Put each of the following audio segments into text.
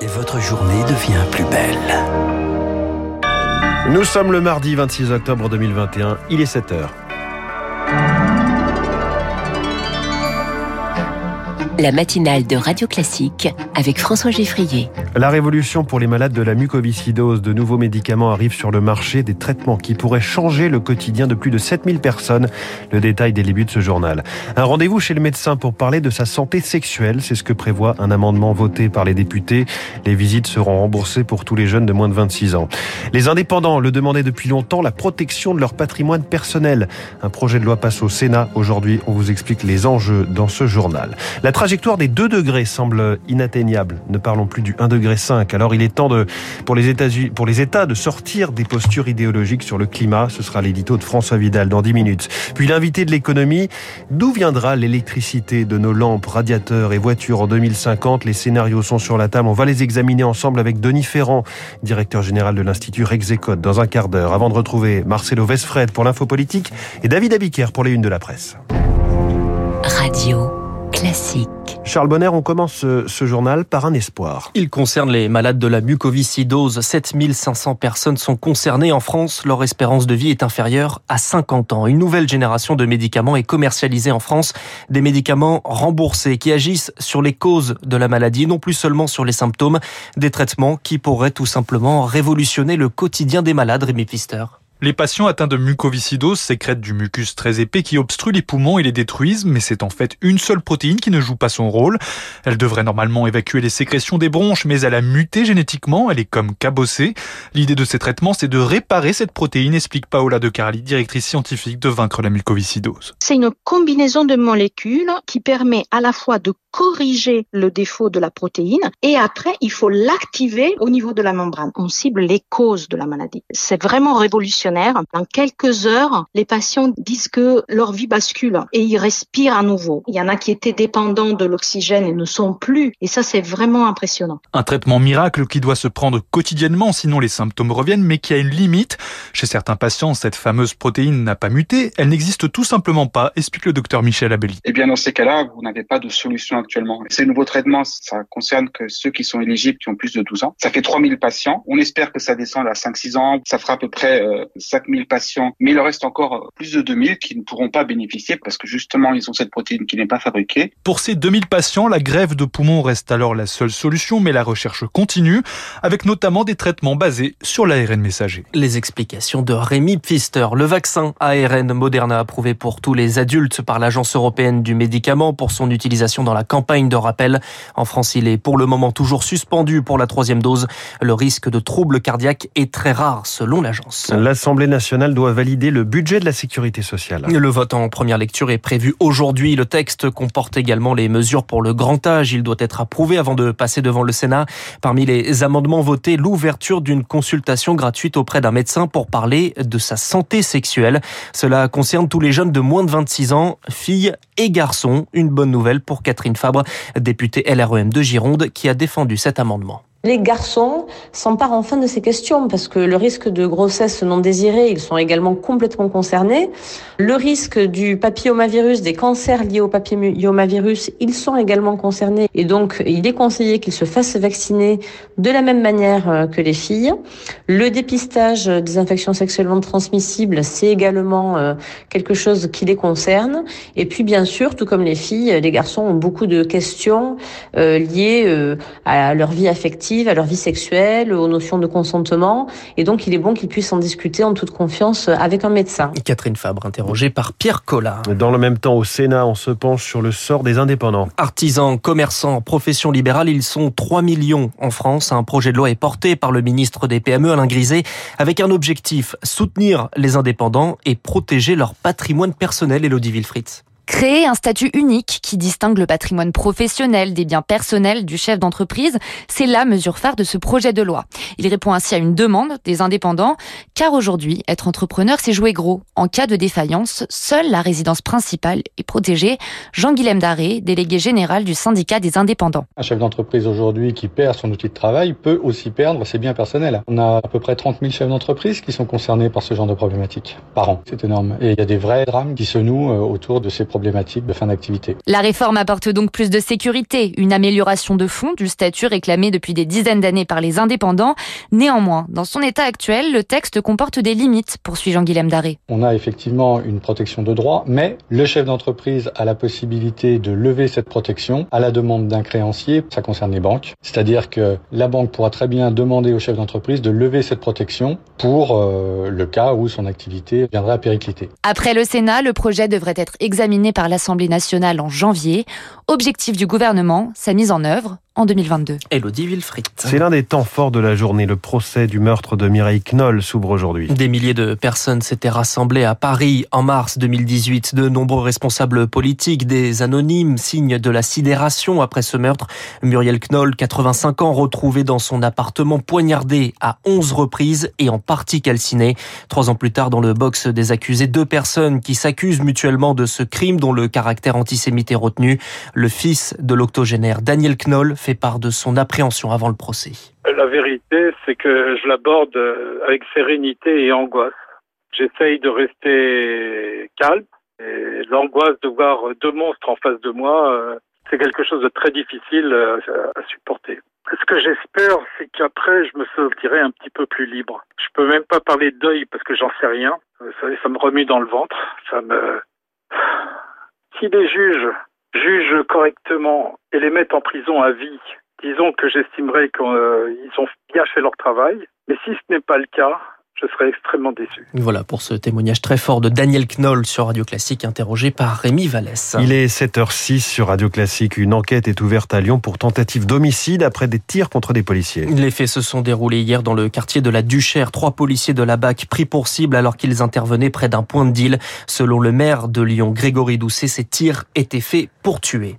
et votre journée devient plus belle. Nous sommes le mardi 26 octobre 2021, il est 7 la matinale de Radio Classique avec François Geffrier. La révolution pour les malades de la mucoviscidose. De nouveaux médicaments arrivent sur le marché, des traitements qui pourraient changer le quotidien de plus de 7000 personnes. Le détail des débuts de ce journal. Un rendez-vous chez le médecin pour parler de sa santé sexuelle. C'est ce que prévoit un amendement voté par les députés. Les visites seront remboursées pour tous les jeunes de moins de 26 ans. Les indépendants le demandaient depuis longtemps, la protection de leur patrimoine personnel. Un projet de loi passe au Sénat. Aujourd'hui, on vous explique les enjeux dans ce journal. La trajectoire des 2 degrés semble inatteignable. Ne parlons plus du 1 degré 5. Alors il est temps de, pour les États, pour les États de sortir des postures idéologiques sur le climat. Ce sera l'édito de François Vidal dans 10 minutes. Puis l'invité de l'économie. D'où viendra l'électricité de nos lampes, radiateurs et voitures en 2050? Les scénarios sont sur la table. On va les examiner ensemble avec Denis Ferrand, directeur général de l'Institut Rexecode, dans un quart d'heure. Avant de retrouver Marcelo Vesfred pour l'info politique et David Abiker pour les unes de la presse. Radio classique. Charles Bonner, on commence ce, journal par un espoir. Il concerne les malades de la mucoviscidose. 7500 personnes sont concernées en France. Leur espérance de vie est inférieure à 50 ans. Une nouvelle génération de médicaments est commercialisée en France. Des médicaments remboursés qui agissent sur les causes de la maladie, non plus seulement sur les symptômes. Des traitements qui pourraient tout simplement révolutionner le quotidien des malades, Rémi Pfister. Les patients atteints de mucoviscidose sécrètent du mucus très épais qui obstrue les poumons et les détruisent, mais c'est en fait une seule protéine qui ne joue pas son rôle. Elle devrait normalement évacuer les sécrétions des bronches, mais elle a muté génétiquement, elle est comme cabossée. L'idée de ces traitements, c'est de réparer cette protéine, explique Paola de Carli, directrice scientifique de Vaincre la mucoviscidose. C'est une combinaison de molécules qui permet à la fois de corriger le défaut de la protéine et après, il faut l'activer au niveau de la membrane. On cible les causes de la maladie. C'est vraiment révolutionnaire en quelques heures, les patients disent que leur vie bascule et ils respirent à nouveau. Il y en a qui étaient dépendants de l'oxygène et ne sont plus. Et ça, c'est vraiment impressionnant. Un traitement miracle qui doit se prendre quotidiennement, sinon les symptômes reviennent, mais qui a une limite. Chez certains patients, cette fameuse protéine n'a pas muté. Elle n'existe tout simplement pas, explique le docteur Michel Abelli. Eh bien, dans ces cas-là, vous n'avez pas de solution actuellement. Ces nouveaux traitements, ça concerne que ceux qui sont éligibles, qui ont plus de 12 ans. Ça fait 3000 patients. On espère que ça descend à 5-6 ans. Ça fera à peu près euh, 5000 patients, mais il en reste encore plus de 2000 qui ne pourront pas bénéficier parce que justement, ils ont cette protéine qui n'est pas fabriquée. Pour ces 2000 patients, la grève de poumon reste alors la seule solution, mais la recherche continue, avec notamment des traitements basés sur l'ARN messager. Les explications de Rémi Pfister. Le vaccin ARN Moderna approuvé pour tous les adultes par l'Agence européenne du médicament pour son utilisation dans la campagne de rappel. En France, il est pour le moment toujours suspendu pour la troisième dose. Le risque de troubles cardiaques est très rare selon l'agence. L'Assemblée nationale doit valider le budget de la sécurité sociale. Le vote en première lecture est prévu aujourd'hui. Le texte comporte également les mesures pour le grand âge. Il doit être approuvé avant de passer devant le Sénat. Parmi les amendements votés, l'ouverture d'une consultation gratuite auprès d'un médecin pour parler de sa santé sexuelle. Cela concerne tous les jeunes de moins de 26 ans, filles et garçons. Une bonne nouvelle pour Catherine Fabre, députée LREM de Gironde, qui a défendu cet amendement. Les garçons s'emparent enfin de ces questions parce que le risque de grossesse non désirée, ils sont également complètement concernés. Le risque du papillomavirus, des cancers liés au papillomavirus, ils sont également concernés et donc il est conseillé qu'ils se fassent vacciner de la même manière euh, que les filles. Le dépistage des infections sexuellement transmissibles, c'est également euh, quelque chose qui les concerne. Et puis bien sûr, tout comme les filles, les garçons ont beaucoup de questions euh, liées à leur vie affective à leur vie sexuelle, aux notions de consentement. Et donc, il est bon qu'ils puissent en discuter en toute confiance avec un médecin. Catherine Fabre, interrogée par Pierre Collard. Dans le même temps, au Sénat, on se penche sur le sort des indépendants. Artisans, commerçants, professions libérales, ils sont 3 millions en France. Un projet de loi est porté par le ministre des PME, Alain Griset, avec un objectif, soutenir les indépendants et protéger leur patrimoine personnel, Elodie Wilfried. Créer un statut unique qui distingue le patrimoine professionnel des biens personnels du chef d'entreprise, c'est la mesure phare de ce projet de loi. Il répond ainsi à une demande des indépendants, car aujourd'hui, être entrepreneur, c'est jouer gros. En cas de défaillance, seule la résidence principale est protégée. Jean-Guilhem Daré, délégué général du syndicat des indépendants. Un chef d'entreprise aujourd'hui qui perd son outil de travail peut aussi perdre ses biens personnels. On a à peu près 30 000 chefs d'entreprise qui sont concernés par ce genre de problématiques par an. C'est énorme. Et il y a des vrais drames qui se nouent euh, autour de ces problématiques problématiques de fin d'activité. La réforme apporte donc plus de sécurité, une amélioration de fond du statut réclamé depuis des dizaines d'années par les indépendants. Néanmoins, dans son état actuel, le texte comporte des limites, poursuit Jean-Guilhem Daré. On a effectivement une protection de droit, mais le chef d'entreprise a la possibilité de lever cette protection à la demande d'un créancier. Ça concerne les banques. C'est-à-dire que la banque pourra très bien demander au chef d'entreprise de lever cette protection pour euh, le cas où son activité viendrait à péricliter. Après le Sénat, le projet devrait être examiné par l'Assemblée nationale en janvier. Objectif du gouvernement, sa mise en œuvre en 2022. Elodie Wilfried. C'est l'un des temps forts de la journée. Le procès du meurtre de Mireille Knoll s'ouvre aujourd'hui. Des milliers de personnes s'étaient rassemblées à Paris en mars 2018. De nombreux responsables politiques, des anonymes, signe de la sidération après ce meurtre. Muriel Knoll, 85 ans, retrouvée dans son appartement poignardée à 11 reprises et en partie calcinée. Trois ans plus tard, dans le box des accusés, deux personnes qui s'accusent mutuellement de ce crime dont le caractère antisémite est retenu. Le fils de l'octogénaire Daniel Knoll fait part de son appréhension avant le procès. La vérité, c'est que je l'aborde avec sérénité et angoisse. J'essaye de rester calme. Et l'angoisse de voir deux monstres en face de moi, c'est quelque chose de très difficile à supporter. Ce que j'espère, c'est qu'après, je me sentirai un petit peu plus libre. Je peux même pas parler de deuil parce que j'en sais rien. Ça, ça me remue dans le ventre. Ça me... Si les juges jugent correctement et les mettent en prison à vie, disons que j'estimerais qu'ils ont bien fait leur travail. Mais si ce n'est pas le cas, je serais extrêmement déçu. Voilà pour ce témoignage très fort de Daniel Knoll sur Radio Classique, interrogé par Rémi Vallès. Il est 7h06 sur Radio Classique. Une enquête est ouverte à Lyon pour tentative d'homicide après des tirs contre des policiers. Les faits se sont déroulés hier dans le quartier de la Duchère. Trois policiers de la BAC pris pour cible alors qu'ils intervenaient près d'un point de deal. Selon le maire de Lyon, Grégory Doucet, ces tirs étaient faits pour tuer.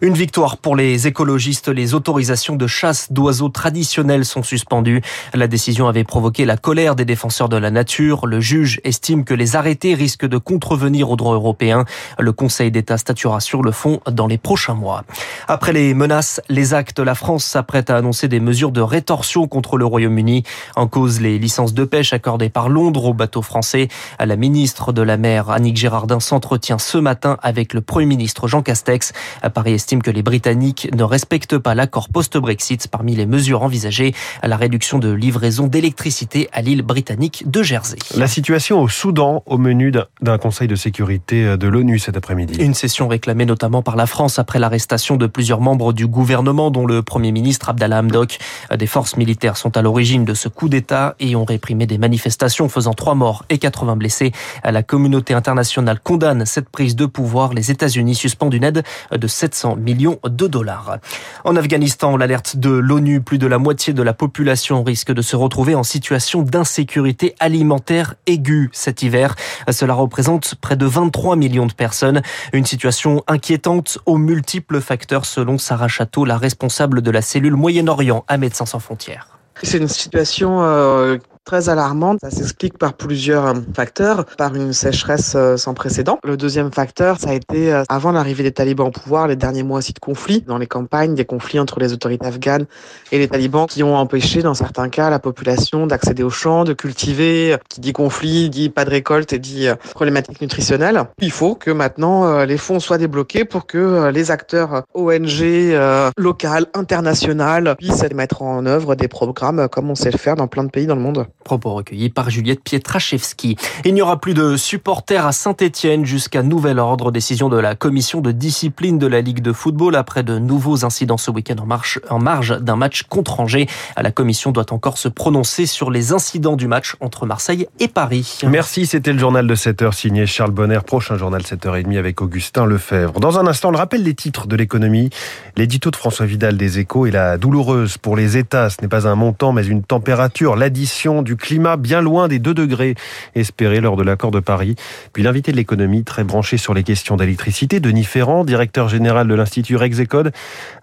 Une victoire pour les écologistes. Les autorisations de chasse d'oiseaux traditionnels sont suspendues. La décision avait provoqué la colère des défenseurs de la nature. Le juge estime que les arrêtés risquent de contrevenir au droit européen. Le Conseil d'État statuera sur le fond dans les prochains mois. Après les menaces, les actes, la France s'apprête à annoncer des mesures de rétorsion contre le Royaume-Uni. En cause, les licences de pêche accordées par Londres aux bateaux français. La ministre de la mer, Annick Girardin, s'entretient ce matin avec le Premier ministre Jean Castex. Paris estime que les Britanniques ne respectent pas l'accord post-Brexit. Parmi les mesures envisagées, la réduction de livraison d'électricité à l'île britannique de Jersey. La situation au Soudan au menu d'un conseil de sécurité de l'ONU cet après-midi. Une session réclamée notamment par la France après l'arrestation de plusieurs membres du gouvernement, dont le Premier ministre Abdallah Hamdok. Des forces militaires sont à l'origine de ce coup d'État et ont réprimé des manifestations faisant trois morts et 80 blessés. La communauté internationale condamne cette prise de pouvoir. Les États-Unis suspendent une aide de 700 millions de dollars. En Afghanistan, l'alerte de l'ONU, plus de la moitié de la population risque de se retrouver en situation d'insécurité alimentaire aiguë cet hiver. Cela représente près de 23 millions de personnes. Une situation inquiétante aux multiples facteurs selon Sarah Château, la responsable de la cellule Moyen-Orient à Médecins sans frontières. C'est une situation euh, très alarmante. Ça s'explique par plusieurs facteurs, par une sécheresse sans précédent. Le deuxième facteur, ça a été avant l'arrivée des talibans au pouvoir, les derniers mois aussi de conflits dans les campagnes, des conflits entre les autorités afghanes et les talibans qui ont empêché dans certains cas la population d'accéder aux champs, de cultiver. Qui dit conflit dit pas de récolte et dit problématique nutritionnelle. Il faut que maintenant les fonds soient débloqués pour que les acteurs ONG locales, internationales puissent mettre en œuvre des programmes comme on sait le faire dans plein de pays dans le monde. Propos recueillis par Juliette Pietraszewski. Il n'y aura plus de supporters à Saint-Etienne jusqu'à nouvel ordre. Décision de la commission de discipline de la Ligue de football après de nouveaux incidents ce week-end en, en marge d'un match contre Angers. La commission doit encore se prononcer sur les incidents du match entre Marseille et Paris. Merci, c'était le journal de 7h signé Charles Bonner. Prochain journal 7h30 avec Augustin Lefebvre. Dans un instant, le rappel des titres de l'économie. L'édito de François Vidal des échos et la douloureuse pour les États. Ce n'est pas un montant, mais une température. L'addition du climat bien loin des 2 degrés espérés lors de l'accord de Paris. Puis l'invité de l'économie, très branché sur les questions d'électricité, Denis Ferrand, directeur général de l'Institut Rexecode.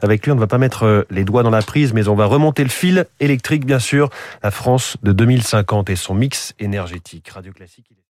Avec lui, on ne va pas mettre les doigts dans la prise, mais on va remonter le fil électrique, bien sûr. La France de 2050 et son mix énergétique. Radio Classique.